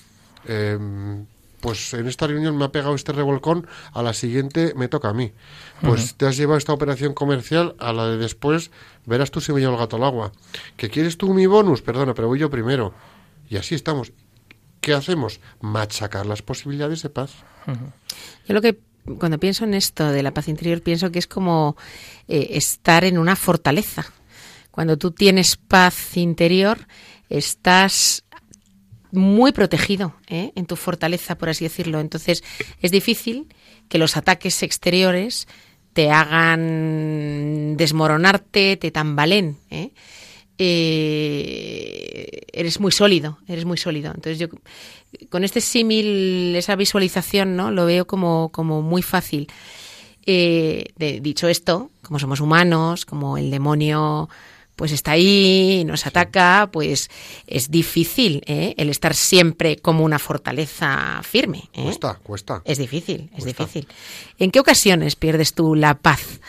em, pues en esta reunión me ha pegado este revolcón, a la siguiente me toca a mí. Pues te has llevado esta operación comercial, a la de después verás tú si me llevo el gato al agua. ¿Que quieres tú mi bonus? Perdona, pero voy yo primero. Y así estamos. ¿qué hacemos? Machacar las posibilidades de paz. Yo lo que cuando pienso en esto de la paz interior pienso que es como eh, estar en una fortaleza. Cuando tú tienes paz interior, estás muy protegido ¿eh? en tu fortaleza, por así decirlo. Entonces es difícil que los ataques exteriores te hagan desmoronarte, te tambalen. ¿eh? eh, eres muy sólido, eres muy sólido. Entonces yo con este símil, esa visualización, ¿no? Lo veo como, como muy fácil. Eh, dicho esto, como somos humanos, como el demonio pues está ahí, nos ataca, pues es difícil ¿eh? el estar siempre como una fortaleza firme. ¿eh? Cuesta, cuesta. Es difícil, es Cuesta. difícil. ¿En qué ocasiones pierdes tú la paz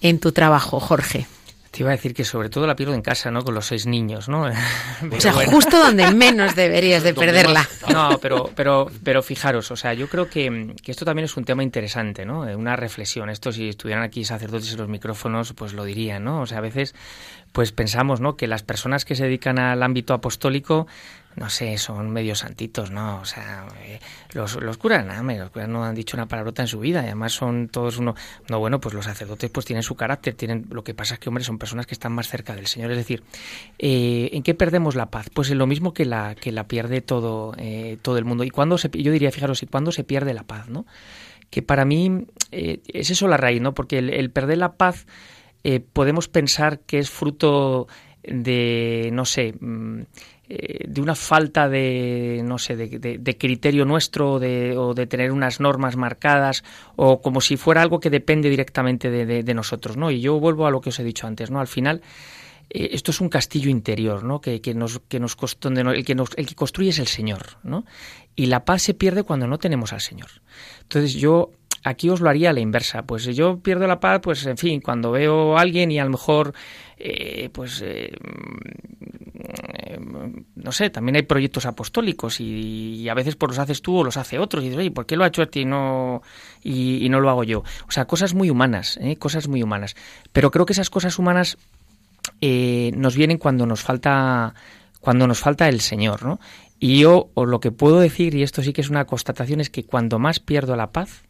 en tu trabajo, Jorge? Te iba a decir que sobre todo la pierdo en casa, ¿no? Con los seis niños, ¿no? O sea, justo donde menos deberías de perderla. No, pero, pero, pero fijaros, o sea, yo creo que, que esto también es un tema interesante, ¿no? Eh, Una reflexión. Esto, si estuvieran aquí sacerdotes en los micrófonos, pues lo dirían, ¿no? O sea, a veces, pues pensamos, ¿no? Que las personas que se dedican al ámbito apostólico, no sé, son medio santitos, ¿no? O sea, eh, los, los curas, nada, hombre, los curas no han dicho una palabrota en su vida, además son todos uno. No, bueno, pues los sacerdotes, pues tienen su carácter, tienen. Lo que pasa es que, hombre, son personas que están más cerca del Señor. Es decir, eh, ¿en qué perdemos la paz? Pues en lo mismo que la, que la pierde todo, eh, todo el mundo. Y cuando se, yo diría, fijaros, ¿y cuándo se pierde la paz, no? Que para mí eh, es eso la raíz, ¿no? Porque el, el perder la paz podemos pensar que es fruto de, no sé, mm, eh, de una falta de, no sé, de, de- criterio nuestro de, o de tener unas normas marcadas o como si fuera algo que depende directamente de, nosotros, ¿no? Y yo vuelvo a lo que os he dicho antes, ¿no? Al final eh, esto es un castillo interior, ¿no? Que, que nos, que nos donde el que nos, el que construye es el Señor, ¿no? Y la paz se pierde cuando no tenemos al Señor. Entonces yo aquí os lo haría a la inversa. Pues yo pierdo la paz, pues en fin, cuando veo a alguien y a lo mejor, eh, pues, eh, eh, no sé, también hay proyectos apostólicos y, a veces pues los haces tú o los hace otros y dices, ¿por qué lo ha hecho este y no, y, y no lo hago yo? O sea, cosas muy humanas, ¿eh? cosas muy humanas. Pero creo que esas cosas humanas eh, nos vienen cuando nos falta cuando nos falta el Señor, ¿no? Y yo os lo que puedo decir y esto sí que es una constatación es que cuando más pierdo la paz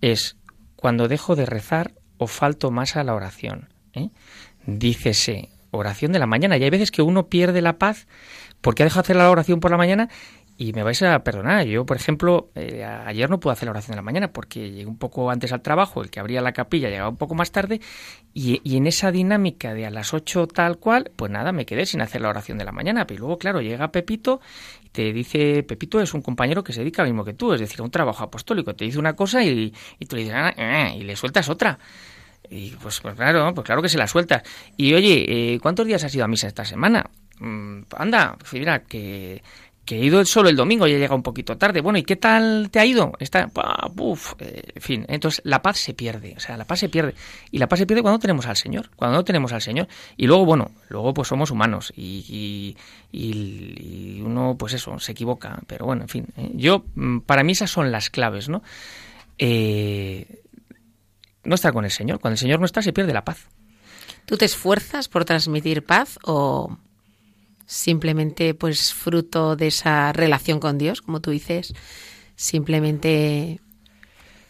es cuando dejo de rezar o falto más a la oración. ¿eh? Dícese oración de la mañana y hay veces que uno pierde la paz porque ha dejado de hacer la oración por la mañana y me vais a perdonar. Yo, por ejemplo, eh, ayer no pude hacer la oración de la mañana porque llegué un poco antes al trabajo, el que abría la capilla llegaba un poco más tarde y, y en esa dinámica de a las 8 tal cual, pues nada, me quedé sin hacer la oración de la mañana. Pero luego, claro, llega Pepito y te dice, Pepito es un compañero que se dedica al mismo que tú, es decir, a un trabajo apostólico. Te dice una cosa y, y tú le dices, "Ah, ah", y le sueltas otra. Y pues, pues claro, pues claro que se la sueltas. Y oye, eh, ¿cuántos días has ido a misa esta semana? Mm, anda, pues mira, que, que he ido solo el domingo y he llegado un poquito tarde. Bueno, ¿y qué tal te ha ido? Está, uf, eh, en fin, entonces la paz se pierde, o sea, la paz se pierde. Y la paz se pierde cuando tenemos al Señor, cuando no tenemos al Señor. Y luego, bueno, luego pues somos humanos y, y, uno, pues eso, se equivoca. Pero bueno, en fin, eh, yo, mm, para mí esas son las claves, ¿no? Eh, no estar con el Señor. Cuando el Señor no está, se pierde la paz. ¿Tú te esfuerzas por transmitir paz o simplemente pues fruto de esa relación con Dios, como tú dices, simplemente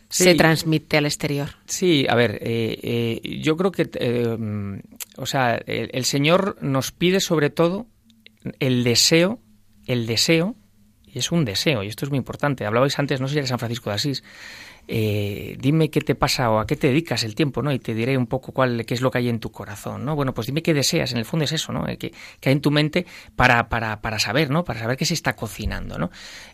se transmite al exterior? Sí, a ver, eh, eh, yo creo que, eh, o sea, el, el Señor nos pide sobre todo el deseo, el deseo, y es un deseo, y esto es muy importante. Hablabais antes, no sé si era San Francisco de Asís, eh, dime qué te pasa o a qué te dedicas el tiempo, ¿no? Y te diré un poco cuál, qué es lo que hay en tu corazón, ¿no? Bueno, pues dime qué deseas, en el fondo es eso, ¿no? Eh, Que, que hay en tu mente para, para, para saber, ¿no? Para saber qué se está cocinando, ¿no?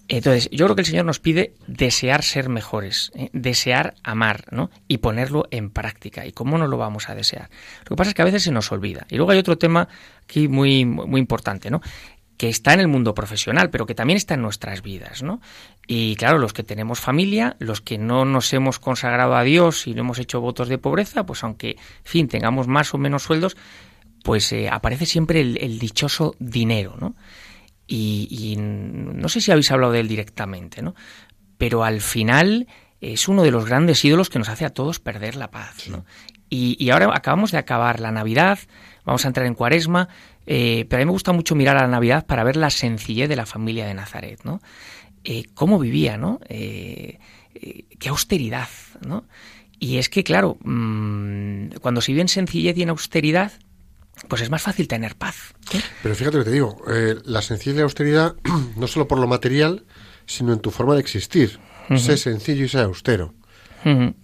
Entonces, yo creo que el Señor nos pide desear ser mejores, ¿eh? desear amar, ¿no? Y ponerlo en práctica. ¿Y cómo no lo vamos a desear? Lo que pasa es que a veces se nos olvida. Y luego hay otro tema aquí muy, muy importante, ¿no? Que está en el mundo profesional, pero que también está en nuestras vidas, ¿no? Y claro, los que tenemos familia, los que no nos hemos consagrado a Dios y no hemos hecho votos de pobreza, pues aunque, en fin, tengamos más o menos sueldos, pues eh, aparece siempre el, el dichoso dinero, ¿no? Y, y no sé si habéis hablado de él directamente, ¿no? Pero al final es uno de los grandes ídolos que nos hace a todos perder la paz, ¿no? Y, y ahora acabamos de acabar la Navidad, vamos a entrar en Cuaresma, eh, pero a mí me gusta mucho mirar a la Navidad para ver la sencillez de la familia de Nazaret, ¿no? Eh, cómo vivía, ¿no? Eh, qué austeridad, ¿no? Y es que, claro, mmm, cuando se vive en sencillez y en austeridad, pues es más fácil tener paz. Pero fíjate lo que te digo, la sencillez y la austeridad, no solo por lo material, sino en tu forma de existir. Sé sencillo y sé austero.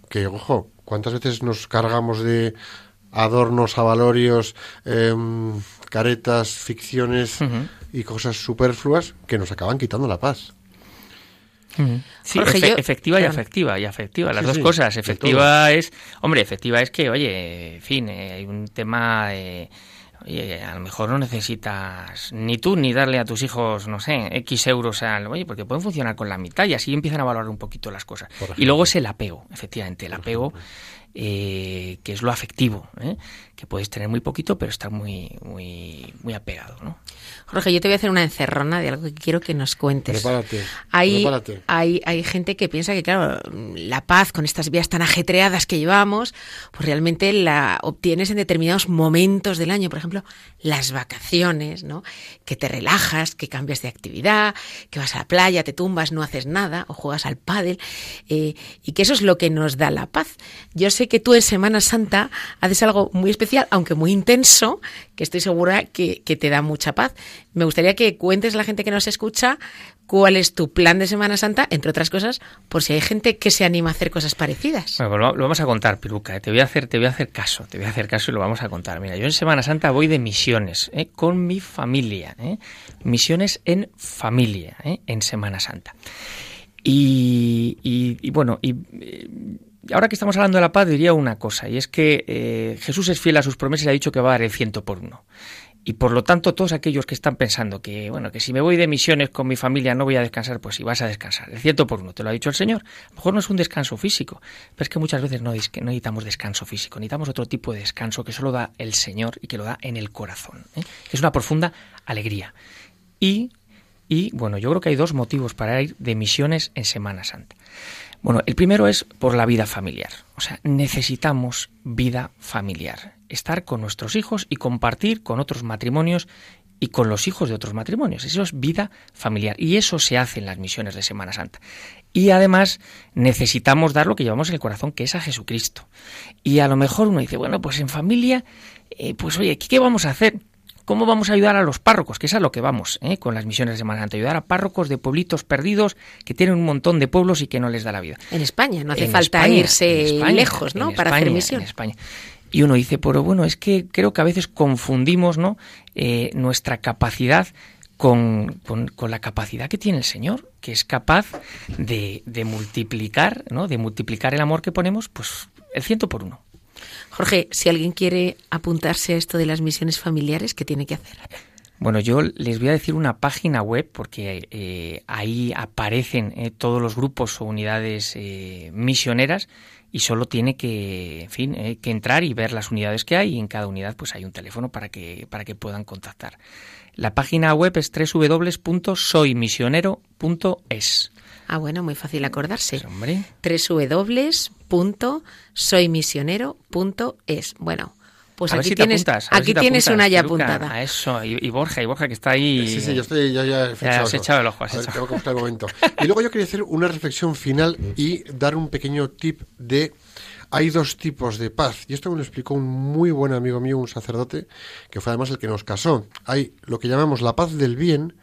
Que, ojo, ¿cuántas veces nos cargamos de adornos, avalorios, em, caretas, ficciones y cosas superfluas que nos acaban quitando la paz. Sí, Jorge, efe- yo- efectiva y afectiva, y afectiva, las Sí, dos sí, cosas. de Efectiva es, hombre, efectiva es que, oye, en fin, eh, hay un tema, eh, oye, a lo mejor no necesitas ni tú ni darle a tus hijos, no sé, X euros al, oye, porque pueden funcionar con la mitad y así empiezan a valorar un poquito las cosas. Y luego es el apego, efectivamente, el apego, eh, que es lo afectivo, ¿eh? Que puedes tener muy poquito, pero estar muy, muy, muy apegado, ¿no? Jorge, yo te voy a hacer una encerrona de algo que quiero que nos cuentes. Prepárate, Hay, prepárate. hay, hay gente que piensa que, claro, la paz con estas vías tan ajetreadas que llevamos, pues realmente la obtienes en determinados momentos del año. Por ejemplo, las vacaciones, ¿no? Que te relajas, que cambias de actividad, que vas a la playa, te tumbas, no haces nada, o juegas al pádel, eh, y que eso es lo que nos da la paz. Yo sé que tú en Semana Santa haces algo muy especial, aunque muy intenso, que estoy segura que, te da mucha paz. Me gustaría que cuentes a la gente que nos escucha cuál es tu plan de Semana Santa, entre otras cosas, por si hay gente que se anima a hacer cosas parecidas. Bueno, pues lo, vamos a contar, Piruca. ¿eh? Te voy a hacer, te voy a hacer caso, te voy a hacer caso y lo vamos a contar. Mira, yo en Semana Santa voy de misiones ¿eh? con mi familia, ¿eh? misiones en familia, en Semana Santa. Y, bueno, y ahora que estamos hablando de la paz, diría una cosa, y es que eh, Jesús es fiel a sus promesas y ha dicho que va a dar el ciento por uno. Y por lo tanto, todos aquellos que están pensando que, bueno, que si me voy de misiones con mi familia no voy a descansar, pues sí vas a descansar. El ciento por uno, te lo ha dicho el Señor. A lo mejor no es un descanso físico, pero es que muchas veces no, no necesitamos descanso físico, necesitamos otro tipo de descanso que solo da el Señor y que lo da en el corazón. ¿eh? Es una profunda alegría. Y, y, bueno, yo creo que hay dos motivos para ir de misiones en Semana Santa. Bueno, el primero es por la vida familiar. O sea, necesitamos vida familiar. Estar con nuestros hijos y compartir con otros matrimonios y con los hijos de otros matrimonios. Eso es vida familiar. Y eso se hace en las misiones de Semana Santa. Y además necesitamos dar lo que llevamos en el corazón, que es a Jesucristo. Y a lo mejor uno dice, bueno, pues en familia, eh, pues oye, ¿qué, qué vamos a hacer? ¿Cómo vamos a ayudar a los párrocos? Que es a lo que vamos ¿eh? con las misiones de Semana Santa. Ayudar a párrocos de pueblitos perdidos que tienen un montón de pueblos y que no les da la vida. En España, no hace En falta España, irse España, lejos, ¿no? Para hacer misión. en España. Y uno dice, pero bueno, es que creo que a veces confundimos ¿no? Eh, nuestra capacidad con, con- con la capacidad que tiene el Señor, que es capaz de, de multiplicar, ¿no? de multiplicar el amor que ponemos, pues el ciento por uno. Jorge, si alguien quiere apuntarse a esto de las misiones familiares, ¿qué tiene que hacer? Bueno, yo les voy a decir una página web porque eh, ahí aparecen eh, todos los grupos o unidades eh, misioneras y solo tiene que, en fin, que entrar y ver las unidades que hay y en cada unidad pues hay un teléfono para que para que puedan contactar. La página web es www.soymisionero.es. Ah, bueno, muy fácil acordarse. Pues, hombre, www.soymisionero.es. Bueno, pues a ver aquí si te tienes, apuntas, aquí si te tienes apuntas, una ya apuntada. A eso, y, y Borja, y Borja que está ahí. Sí, sí, yo estoy ya, ya he fechado has echado el ojo, has A ver, echado. tengo que buscar el momento. Y luego yo quería hacer una reflexión final y dar un pequeño tip de... Hay dos tipos de paz. Y esto me lo explicó un muy buen amigo mío, un sacerdote, que fue además el que nos casó. Hay lo que llamamos la paz del bien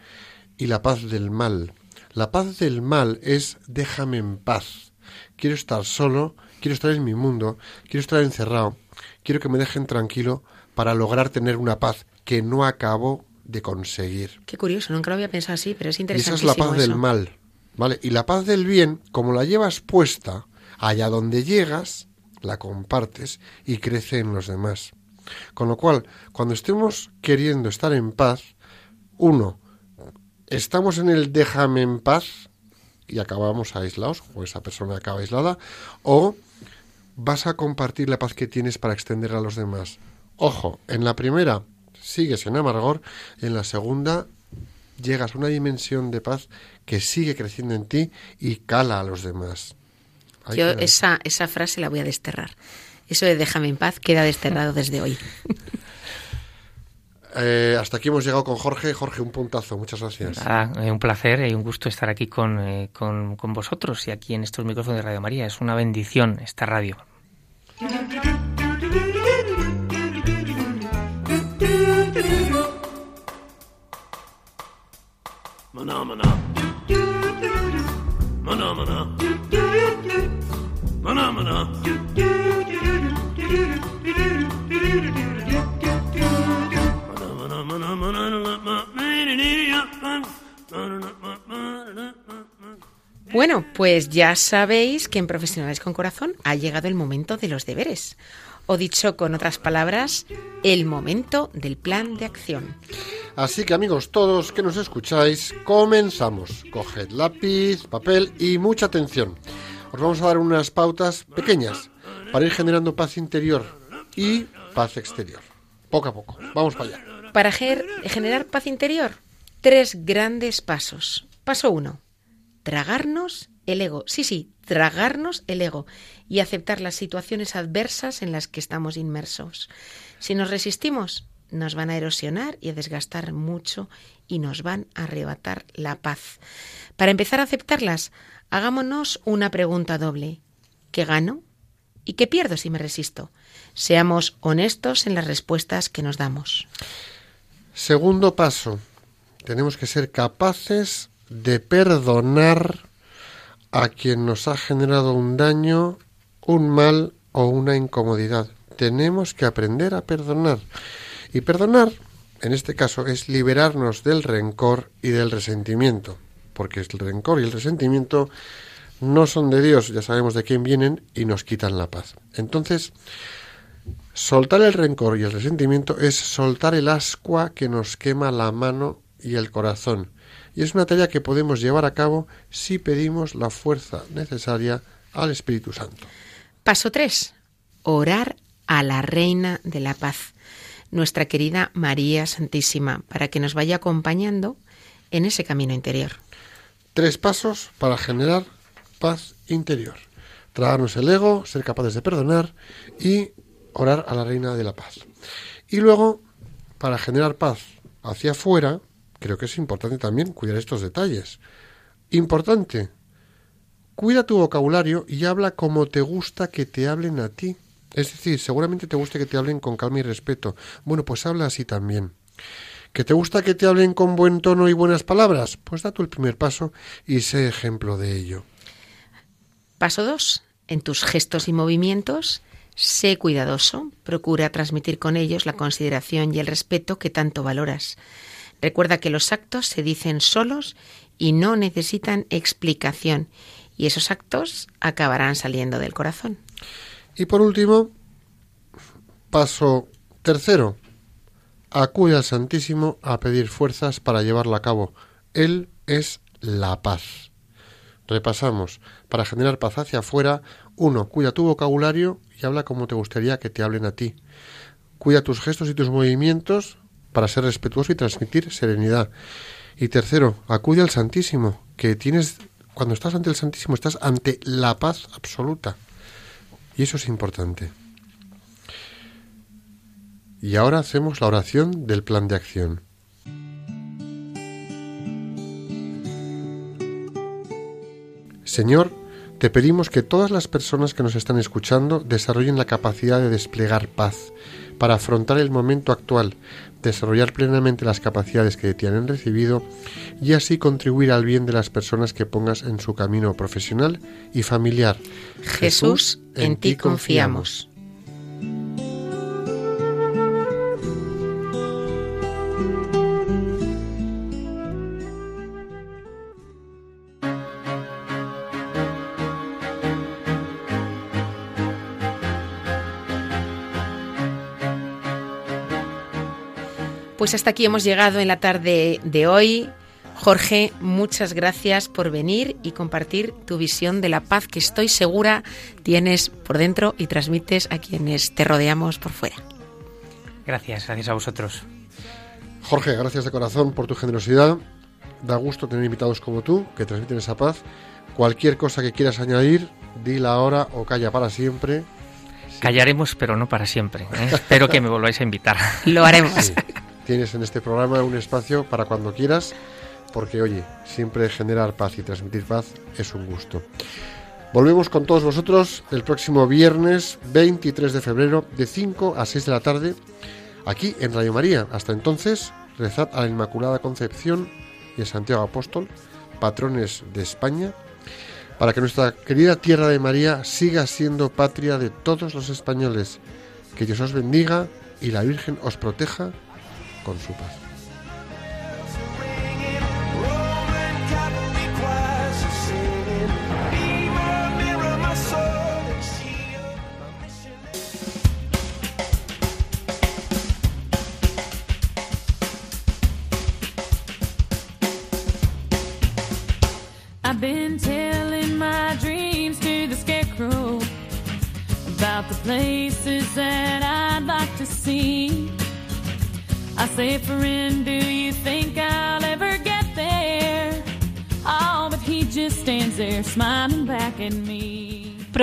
y la paz del mal. La paz del mal es déjame en paz. Quiero estar solo, quiero estar en mi mundo, quiero estar encerrado, quiero que me dejen tranquilo para lograr tener una paz que no acabo de conseguir. Qué curioso, nunca lo había pensado así, pero es Y esa interesante. es la paz del mal, ¿vale? Y la paz del bien, como la llevas puesta, allá donde llegas, la compartes y crece en los demás. Con lo cual, cuando estemos queriendo estar en paz, uno, estamos en el déjame en paz y acabamos aislados, o esa persona acaba aislada, o vas a compartir la paz que tienes para extender a los demás. Ojo, en la primera sigues en amargor, en la segunda llegas a una dimensión de paz que sigue creciendo en ti y cala a los demás. Ahí Yo queda. esa, esa frase la voy a desterrar. Eso de déjame en paz queda desterrado desde hoy. Eh, hasta aquí hemos llegado con Jorge. Jorge, un puntazo. Muchas gracias. Nada, eh, un placer y un gusto estar aquí con, eh, con, con vosotros y aquí en estos micrófonos de Radio María. Es una bendición esta radio. Bueno, pues ya sabéis que en Profesionales con Corazón ha llegado el momento de los deberes, o dicho con otras palabras, el momento del plan de acción. Así que amigos todos que nos escucháis, comenzamos. Coged lápiz, papel y mucha atención. Os vamos a dar unas pautas pequeñas para ir generando paz interior y paz exterior. Poco a poco. Vamos para allá. Para generar paz interior, tres grandes pasos. Paso uno, tragarnos el ego. Sí, sí, tragarnos el ego y aceptar las situaciones adversas en las que estamos inmersos. Si nos resistimos, nos van a erosionar y a desgastar mucho y nos van a arrebatar la paz. Para empezar a aceptarlas, hagámonos una pregunta doble. ¿Qué gano? ¿Y qué pierdo si me resisto? Seamos honestos en las respuestas que nos damos. Segundo paso. Tenemos que ser capaces de perdonar a quien nos ha generado un daño, un mal o una incomodidad. Tenemos que aprender a perdonar. Y perdonar, en este caso, es liberarnos del rencor y del resentimiento. Porque el rencor y el resentimiento no son de Dios, ya sabemos de quién vienen y nos quitan la paz. Entonces, soltar el rencor y el resentimiento es soltar el ascua que nos quema la mano y el corazón. Y es una tarea que podemos llevar a cabo si pedimos la fuerza necesaria al Espíritu Santo. Paso 3. Orar a la Reina de la Paz, nuestra querida María Santísima, para que nos vaya acompañando en ese camino interior. Tres pasos para generar paz interior. Tragarnos el ego, ser capaces de perdonar y orar a la Reina de la Paz. Y luego, para generar paz hacia afuera, creo que es importante también cuidar estos detalles. Importante, cuida tu vocabulario y habla como te gusta que te hablen a ti. Es decir, seguramente te guste que te hablen con calma y respeto. Bueno, pues habla así también. ¿Que te gusta que te hablen con buen tono y buenas palabras? Pues da tú el primer paso y sé ejemplo de ello. Paso 2. En tus gestos y movimientos, sé cuidadoso. Procura transmitir con ellos la consideración y el respeto que tanto valoras. Recuerda que los actos se dicen solos y no necesitan explicación. Y esos actos acabarán saliendo del corazón. Y por último, paso tercero, acude al Santísimo a pedir fuerzas para llevarlo a cabo. Él es la paz. Repasamos. Para generar paz hacia afuera, uno, cuida tu vocabulario y habla como te gustaría que te hablen a ti. Cuida tus gestos y tus movimientos para ser respetuoso y transmitir serenidad. Y tercero, acude al Santísimo, que tienes, cuando estás ante el Santísimo, estás ante la paz absoluta. Y eso es importante. Y ahora hacemos la oración del plan de acción. Señor, te pedimos que todas las personas que nos están escuchando desarrollen la capacidad de desplegar paz para afrontar el momento actual, desarrollar plenamente las capacidades que de ti han recibido y así contribuir al bien de las personas que pongas en su camino profesional y familiar. Jesús, en ti confiamos. Pues hasta aquí hemos llegado en la tarde de hoy. Jorge, muchas gracias por venir y compartir tu visión de la paz que estoy segura tienes por dentro y transmites a quienes te rodeamos por fuera. Gracias, gracias a vosotros. Jorge, gracias de corazón por tu generosidad. Da gusto tener invitados como tú que transmiten esa paz. Cualquier cosa que quieras añadir, dila ahora o calla para siempre. Callaremos, pero no para siempre. ¿eh? Espero que me volváis a invitar. Lo haremos. Sí. Tienes en este programa un espacio para cuando quieras, porque oye, siempre generar paz y transmitir paz es un gusto. Volvemos con todos vosotros el próximo viernes 23 de febrero de 5 a 6 de la tarde aquí en Radio María. Hasta entonces, rezad a la Inmaculada Concepción y a Santiago Apóstol, patrones de España, para que nuestra querida tierra de María siga siendo patria de todos los españoles. Que Dios os bendiga y la Virgen os proteja con su paz.